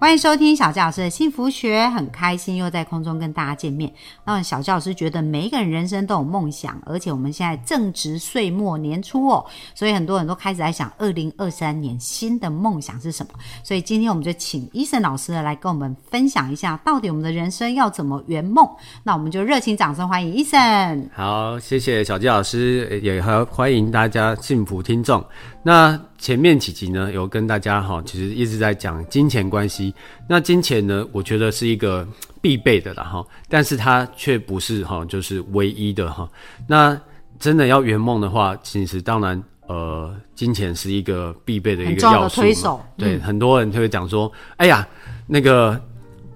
欢迎收听小教老师的幸福学，很开心又在空中跟大家见面。那小教老师觉得每一个人人生都有梦想，而且我们现在正值岁末年初哦，所以很多人都开始在想二零二三年新的梦想是什么。所以今天我们就请伊森老师来跟我们分享一下，到底我们的人生要怎么圆梦。那我们就热情掌声欢迎伊森。好，谢谢小纪老师，也和欢迎大家幸福听众。那前面几集呢，有跟大家哈，其实一直在讲金钱关系。那金钱呢，我觉得是一个必备的啦哈，但是它却不是哈，就是唯一的哈。那真的要圆梦的话，其实当然呃，金钱是一个必备的一个要素。推手。对，很多人就会讲说，哎呀，那个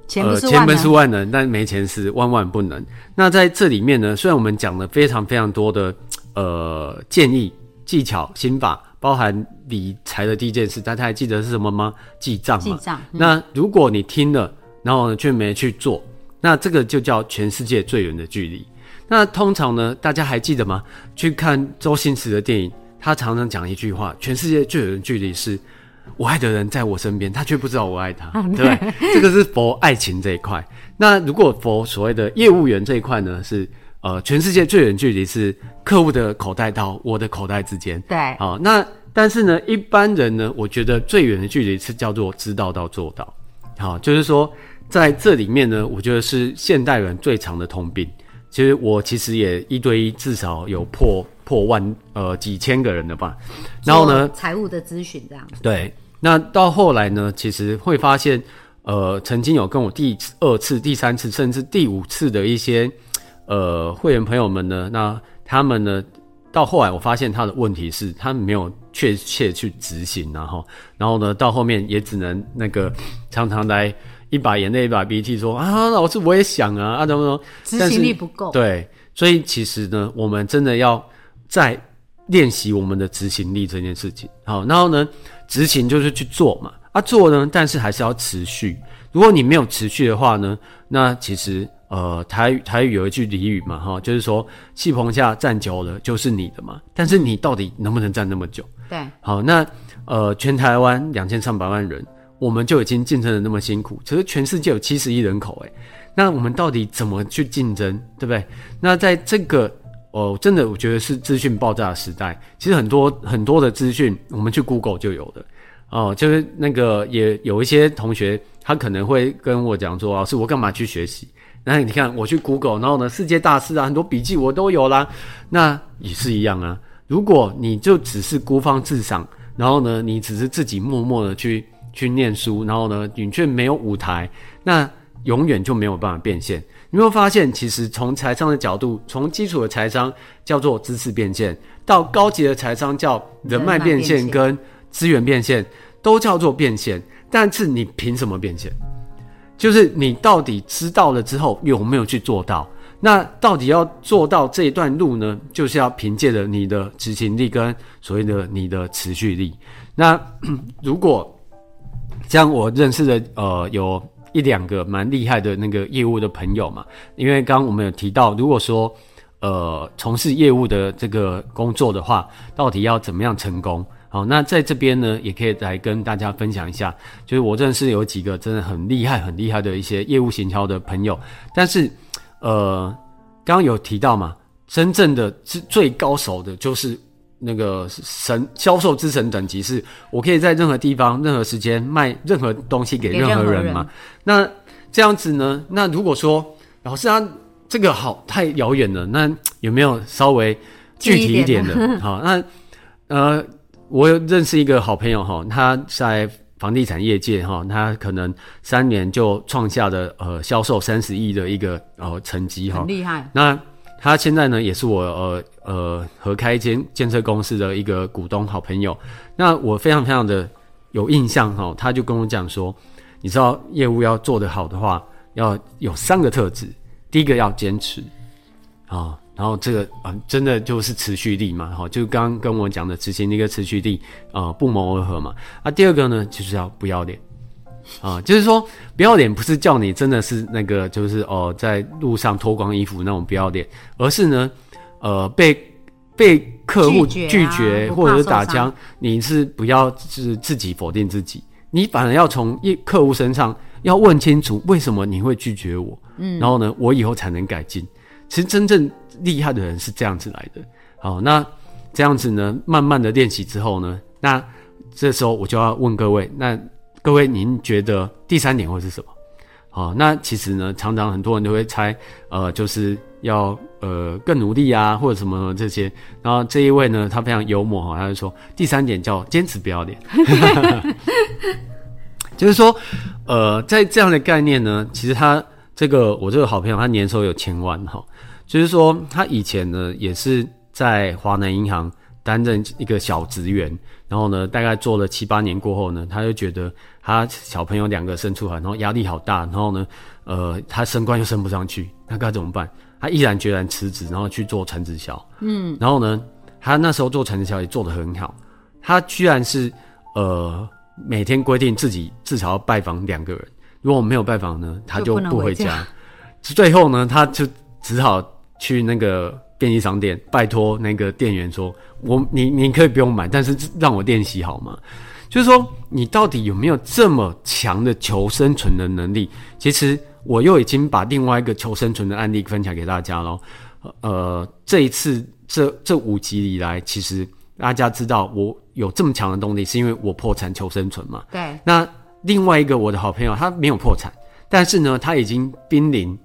钱钱不是万能，但没钱是万万不能。那在这里面呢，虽然我们讲了非常非常多的呃建议、技巧、心法。包含理财的第一件事，大家还记得是什么吗？记账嘛。记账。那如果你听了，然后呢却没去做，那这个就叫全世界最远的距离。那通常呢，大家还记得吗？去看周星驰的电影，他常常讲一句话：全世界最远的距离是我爱的人在我身边，他却不知道我爱他，对不对？这个是佛爱情这一块。那如果佛所谓的业务员这一块呢，是呃，全世界最远距离是客户的口袋到我的口袋之间。对。好，那。但是呢，一般人呢，我觉得最远的距离是叫做知道到做到，好，就是说在这里面呢，我觉得是现代人最长的通病。其实我其实也一对一至少有破破万呃几千个人的吧。然后呢，财务的咨询这样子。对，那到后来呢，其实会发现，呃，曾经有跟我第二次、第三次，甚至第五次的一些呃会员朋友们呢，那他们呢。到后来，我发现他的问题是，他没有确切去执行，然后，然后呢，到后面也只能那个常常来一把眼泪一把鼻涕说啊，老师我也想啊，啊怎么怎么，执行力不够。对，所以其实呢，我们真的要在练习我们的执行力这件事情。好，然后呢，执行就是去做嘛，啊做呢，但是还是要持续。如果你没有持续的话呢，那其实。呃，台语台语有一句俚语嘛，哈，就是说气棚下站久了就是你的嘛。但是你到底能不能站那么久？对，好，那呃，全台湾两千三百万人，我们就已经竞争的那么辛苦。其实全世界有七十亿人口，诶，那我们到底怎么去竞争，对不对？那在这个哦，真的我觉得是资讯爆炸的时代，其实很多很多的资讯，我们去 Google 就有的哦。就是那个也有一些同学，他可能会跟我讲说，老师，我干嘛去学习？那你看，我去 Google，然后呢，世界大事啊，很多笔记我都有啦。那也是一样啊。如果你就只是孤芳自赏，然后呢，你只是自己默默的去去念书，然后呢，你却没有舞台，那永远就没有办法变现。你会发现，其实从财商的角度，从基础的财商叫做知识变现，到高级的财商叫人脉变现跟资源变现，都叫做变现。但是你凭什么变现？就是你到底知道了之后有没有去做到？那到底要做到这一段路呢？就是要凭借着你的执行力跟所谓的你的持续力。那 如果像我认识的呃有一两个蛮厉害的那个业务的朋友嘛，因为刚刚我们有提到，如果说呃从事业务的这个工作的话，到底要怎么样成功？好，那在这边呢，也可以来跟大家分享一下，就是我认识有几个真的很厉害、很厉害的一些业务行销的朋友，但是，呃，刚刚有提到嘛，真正的是最高手的，就是那个神销售之神等级，是我可以在任何地方、任何时间卖任何东西给任何人嘛？那这样子呢？那如果说老师啊，这个好太遥远了，那有没有稍微具体一点的？好，那呃。我有认识一个好朋友哈，他在房地产业界哈，他可能三年就创下的呃销售三十亿的一个呃成绩哈，很厉害。那他现在呢也是我呃呃合开一间建设公司的一个股东好朋友。那我非常非常的有印象哈，他就跟我讲说，你知道业务要做得好的话，要有三个特质，第一个要坚持啊，然后这个啊、真的就是持续力嘛，哈，就刚刚跟我讲的执行力跟持续力，呃，不谋而合嘛。啊，第二个呢，就是要不要脸。啊，就是说不要脸，不是叫你真的是那个，就是哦，在路上脱光衣服那种不要脸，而是呢，呃，被被客户拒绝或者是打枪，你是不要是自己否定自己，你反而要从一客户身上要问清楚为什么你会拒绝我，嗯，然后呢，我以后才能改进。其实真正厉害的人是这样子来的。好，那这样子呢，慢慢的练习之后呢，那这时候我就要问各位，那各位您觉得第三点会是什么？好，那其实呢，常常很多人都会猜，呃，就是要呃更努力啊，或者什么这些。然后这一位呢，他非常幽默哈，他就说第三点叫坚持不要脸，就是说，呃，在这样的概念呢，其实他这个我这个好朋友，他年收有千万哈，就是说他以前呢也是在华南银行担任一个小职员，然后呢，大概做了七八年过后呢，他就觉得他小朋友两个生出来，然后压力好大，然后呢，呃，他升官又升不上去，那该怎么办？他毅然决然辞职，然后去做传直销。嗯，然后呢，他那时候做传直销也做得很好，他居然是呃每天规定自己至少要拜访两个人，如果没有拜访呢，他就就不回家。最后呢，他就只好去那个便利商店，拜托那个店员说：“我你你可以不用买，但是让我练习好吗？”就是说，你到底有没有这么强的求生存的能力？其实我又已经把另外一个求生存的案例分享给大家了。呃，这一次这这五集以来，其实大家知道我有这么强的动力，是因为我破产求生存嘛。对，那另外一个我的好朋友，他没有破产，但是呢，他已经濒临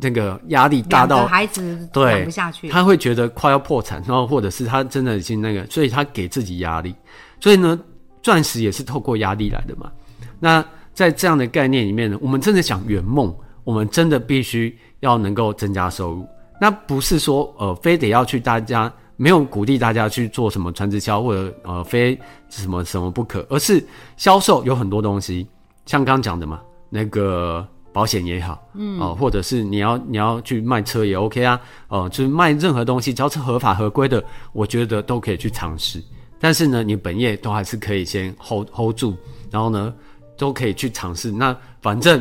那个压力大到孩子对养不下去，他会觉得快要破产，然后或者是他真的已经那个，所以他给自己压力。所以呢，钻石也是透过压力来的嘛。那在这样的概念里面呢，我们真的想圆梦，我们真的必须要能够增加收入。那不是说呃，非得要去大家没有鼓励大家去做什么传直销或者呃非什么什么不可，而是销售有很多东西，像刚刚讲的嘛，那个保险也好，嗯，哦、或者是你要你要去卖车也 OK 啊，哦、就是卖任何东西，只要是合法合规的，我觉得都可以去尝试。但是呢，你本业都还是可以先 hold hold 住，然后呢，都可以去尝试。那反正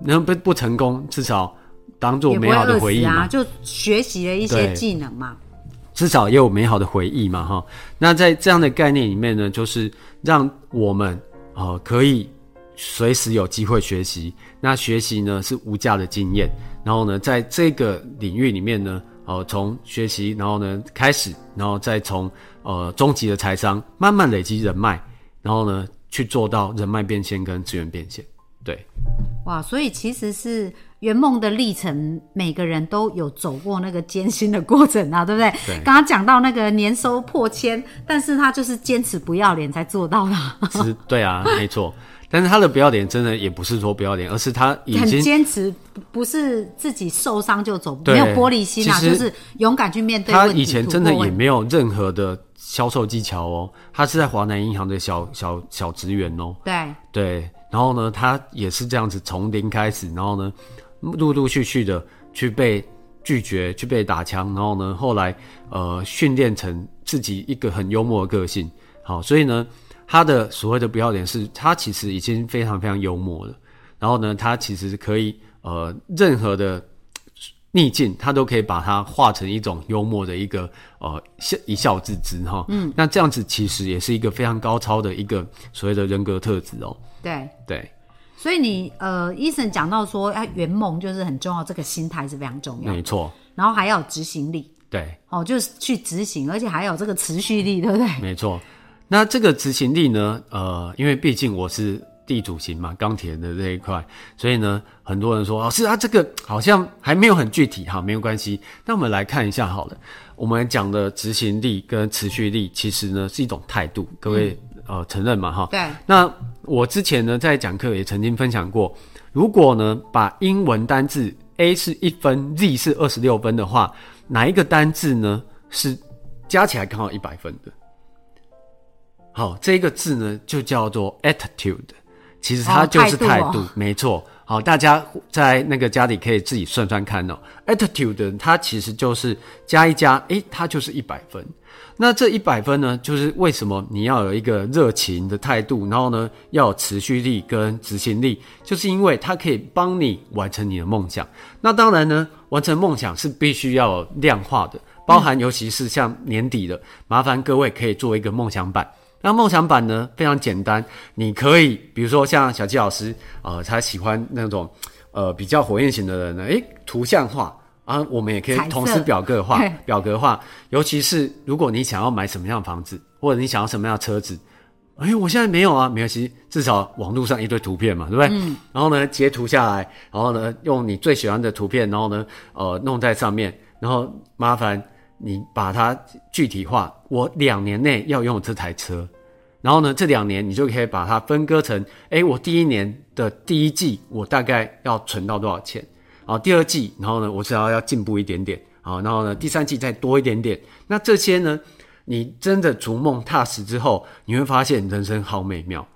能不不成功，至少当做美好的回忆嘛，就学习了一些技能嘛。至少也有美好的回忆嘛，哈。那在这样的概念里面呢，就是让我们呃可以随时有机会学习。那学习呢是无价的经验，然后呢，在这个领域里面呢，呃，从学习，然后呢开始，然后再从呃终极的财商慢慢累积人脉，然后呢去做到人脉变现跟资源变现。对，哇，所以其实是圆梦的历程，每个人都有走过那个艰辛的过程啊，对不对？对刚刚讲到那个年收破千，但是他就是坚持不要脸才做到的，是，对啊，没错。但是他的不要脸真的也不是说不要脸，而是他已很经坚持，不不是自己受伤就走，对没有玻璃心啊，就是勇敢去面对他。以前真的也没有任何的销售技巧哦，他是在华南银行的小小小职员哦，对对，然后呢，他也是这样子从零开始，然后呢，陆陆续续的去被拒绝，去被打枪，然后呢，后来呃训练成自己一个很幽默的个性，好，所以呢，他的所谓的不要脸是，他其实已经非常非常幽默了，然后呢，他其实可以呃任何的逆境，他都可以把它化成一种幽默的一个呃笑一笑置之哈。嗯，那这样子其实也是一个非常高超的一个所谓的人格特质哦。对。对，所以你呃，医生讲到说，要圆梦就是很重要，这个心态是非常重要，没错，然后还要有执行力对，哦，就是去执行，而且还有这个持续力，对不对？没错。那这个执行力呢？呃，因为毕竟我是地主型嘛，钢铁的这一块，所以呢，很多人说老师啊，这个好像还没有很具体哈，没有关系。那我们来看一下好了，我们讲的执行力跟持续力，其实呢是一种态度，各位、呃承认嘛哈？对，那我之前呢在讲课也曾经分享过，如果呢把英文单字 A 是一分，Z 是二十六分的话，哪一个单字呢是加起来刚好一百分的？好，这个字呢就叫做 attitude，其实它就是哦态度哦态度，没错。好，大家在那个家里可以自己算算看哦。attitude 它其实就是加一加，诶，它就是一百分。那这一百分呢，就是为什么你要有一个热情的态度，然后呢要有持续力跟执行力，就是因为它可以帮你完成你的梦想。那当然呢，完成梦想是必须要有量化的，包含尤其是像年底的，麻烦各位可以做一个梦想版。那梦想版呢非常简单，你可以比如说像小纪老师，呃，他喜欢那种呃比较火焰型的人呢，诶，图像化啊，我们也可以同时表格化，表格化。尤其是如果你想要买什么样的房子，或者你想要什么样的车子，哎，我现在没有啊，没关系，至少网络上一堆图片嘛，对不对？嗯。然后呢，截图下来，然后呢，用你最喜欢的图片，然后呢，呃，弄在上面，然后麻烦你把它具体化。我两年内要拥有这台车，然后呢，这两年你就可以把它分割成，哎，我第一年的第一季，我大概要存到多少钱？啊，第二季，然后呢，我只要要进步一点点，好，然后呢，第三季再多一点点。那这些呢，你真的逐梦踏实之后，你会发现人生好美妙，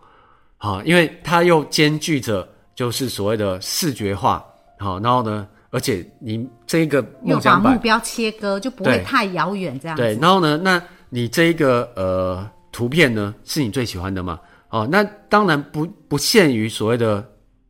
好，因为它又兼具着就是所谓的视觉化，好，然后呢，而且你这个又把梦想版目标切割，就不会太遥远这样对，子。然后呢，那你这一个呃图片呢，是你最喜欢的吗？哦，那当然不不限于所谓的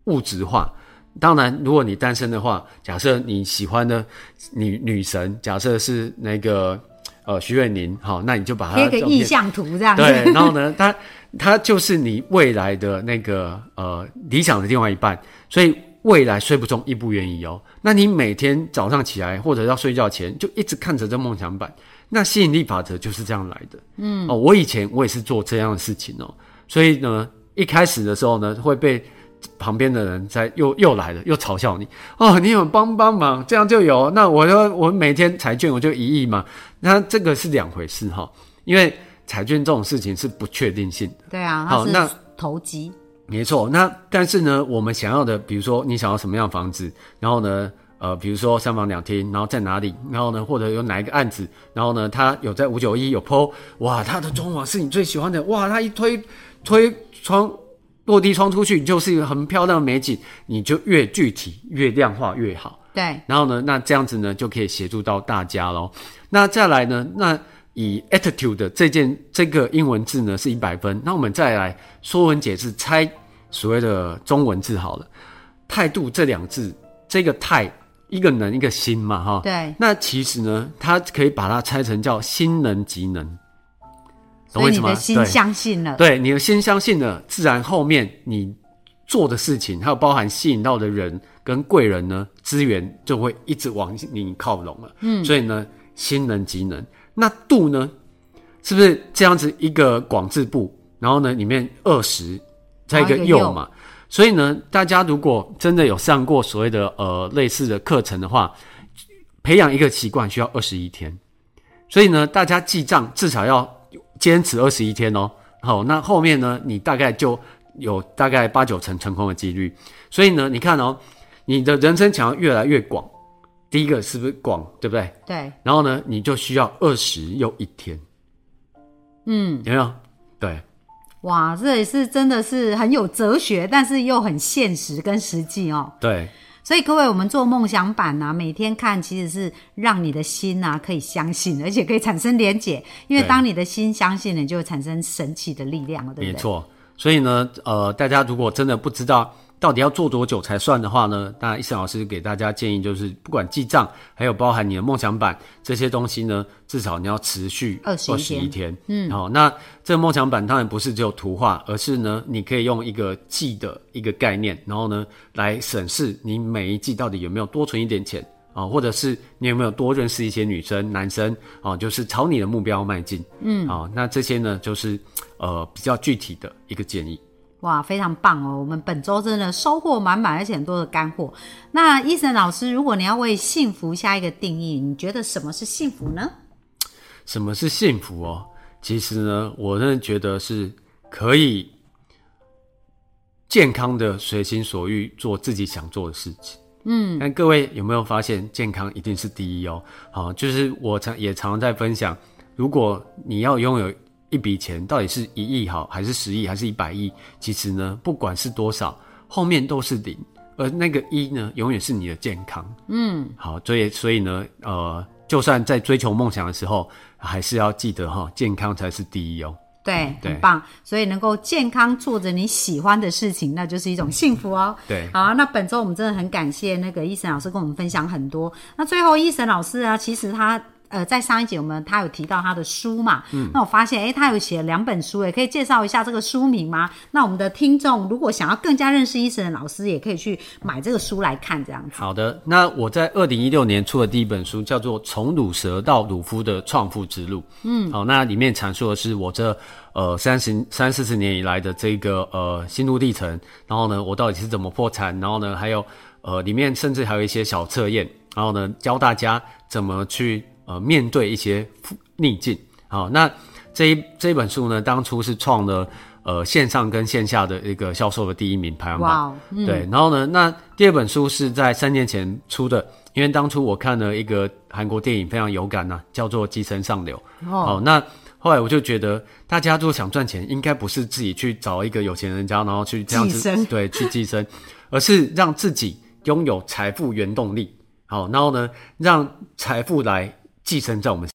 物质化。当然，如果你单身的话，假设你喜欢的女女神，假设是那个呃徐慧宁，好、那你就把她贴个意向图这样子。对，然后呢，她她就是你未来的那个呃理想的另外一半，所以未来虽不中，亦不远矣哦。那你每天早上起来或者要睡觉前，就一直看着这梦想版，那吸引力法则就是这样来的。嗯，哦，我以前我也是做这样的事情哦，所以呢，一开始的时候呢，会被。旁边的人在又又来了，又嘲笑你哦，你有帮帮忙，这样就有。那我说我每天彩券我就一亿嘛，那这个是两回事哈，因为彩券这种事情是不确定性的。对啊，好那投机。没错，那但是呢，我们想要的，比如说你想要什么样的房子，然后呢，呃，比如说三房两厅，然后在哪里，然后呢，或者有哪一个案子，然后呢，他有在五九一有 PO，哇，他的装潢是你最喜欢的，哇，他一推推窗落地窗出去就是一个很漂亮的美景，你就越具体越量化越好。对，然后呢，那这样子呢就可以协助到大家喽。那再来呢，那以 attitude 的这件这个英文字呢是一百分，那我们再来说文解字猜所谓的中文字好了。态度这两字，这个态一个能一个心嘛哈。对。那其实呢，它可以把它拆成叫心能即能，懂我意思吗？所以你的心相信了。对，你的心相信了，自然后面你做的事情，还有包含吸引到的人跟贵人呢，资源就会一直往你靠拢了。嗯，所以呢，心能即能。那度呢，是不是这样子一个广字部，然后呢里面二十，再一个又嘛？所以呢，大家如果真的有上过所谓的呃类似的课程的话，培养一个习惯需要二十一天。所以呢，大家记账至少要坚持二十一天哦。好，那后面呢，你大概就有大概八九成成功的几率。所以呢，你看哦，你的人生想要越来越广，第一个是不是广，对不对？对，然后呢，你就需要二十又一天，嗯，有没有？对，哇，这也是真的是很有哲学，但是又很现实跟实际哦。对，所以各位，我们做梦想版啊，每天看其实是让你的心啊可以相信，而且可以产生连结。因为当你的心相信了，就会产生神奇的力量了，对不对？没错。所以呢，呃，大家如果真的不知道到底要做多久才算的话呢，那医生老师给大家建议就是，不管记账，还有包含你的梦想版这些东西呢，至少你要持续21十一天。嗯，好、那这个梦想版当然不是只有图画，而是呢，你可以用一个记的一个概念，然后呢，来审视你每一季到底有没有多存一点钱。啊，或者是你有没有多认识一些女生、男生啊？就是朝你的目标迈进，嗯，啊，那这些呢，就是呃比较具体的一个建议。哇，非常棒哦！我们本周真的收获满满，而且很多的干货。那医生老师，如果你要为幸福下一个定义，你觉得什么是幸福呢？什么是幸福哦？其实呢，我真的觉得是可以健康的随心所欲做自己想做的事情。嗯，但各位有没有发现，健康一定是第一哦？好，就是我常也常常在分享，如果你要拥有一笔钱到底是一亿好，还是十亿，还是一百亿，其实呢，不管是多少，后面都是零，而那个一呢，永远是你的健康。嗯，好，所以所以呢，呃，就算在追求梦想的时候，还是要记得哈，健康才是第一哦。对，对很棒。所以能够健康做着你喜欢的事情，那就是一种幸福哦。对好啊，那本周我们真的很感谢那个医生老师跟我们分享很多。那最后，医生老师啊，其实他。呃，在上一节我们他有提到他的书嘛，嗯，那我发现，哎，他有写了两本书，也可以介绍一下这个书名吗？那我们的听众如果想要更加认识医生的老师，也可以去买这个书来看，这样子。好的，那我在二零一六年出的第一本书叫做《从乳蛇到乳夫的创富之路》。嗯，好，那里面阐述的是我这呃三十三四十年以来的这个呃心路历程，然后呢，我到底是怎么破产，然后呢，还有呃里面甚至还有一些小测验，然后呢，教大家怎么去呃面对一些逆境。好，那这一这一本书呢，当初是创了呃线上跟线下的一个销售的第一名排行榜。对，然后呢，那第二本书是在三年前出的，因为当初我看了一个韩国电影，非常有感呐、叫做《寄生上流》。好，那后来我就觉得，大家如果想赚钱，应该不是自己去找一个有钱人家，然后去这样子 对去寄生，而是让自己拥有财富原动力。好，然后呢，让财富来寄生在我们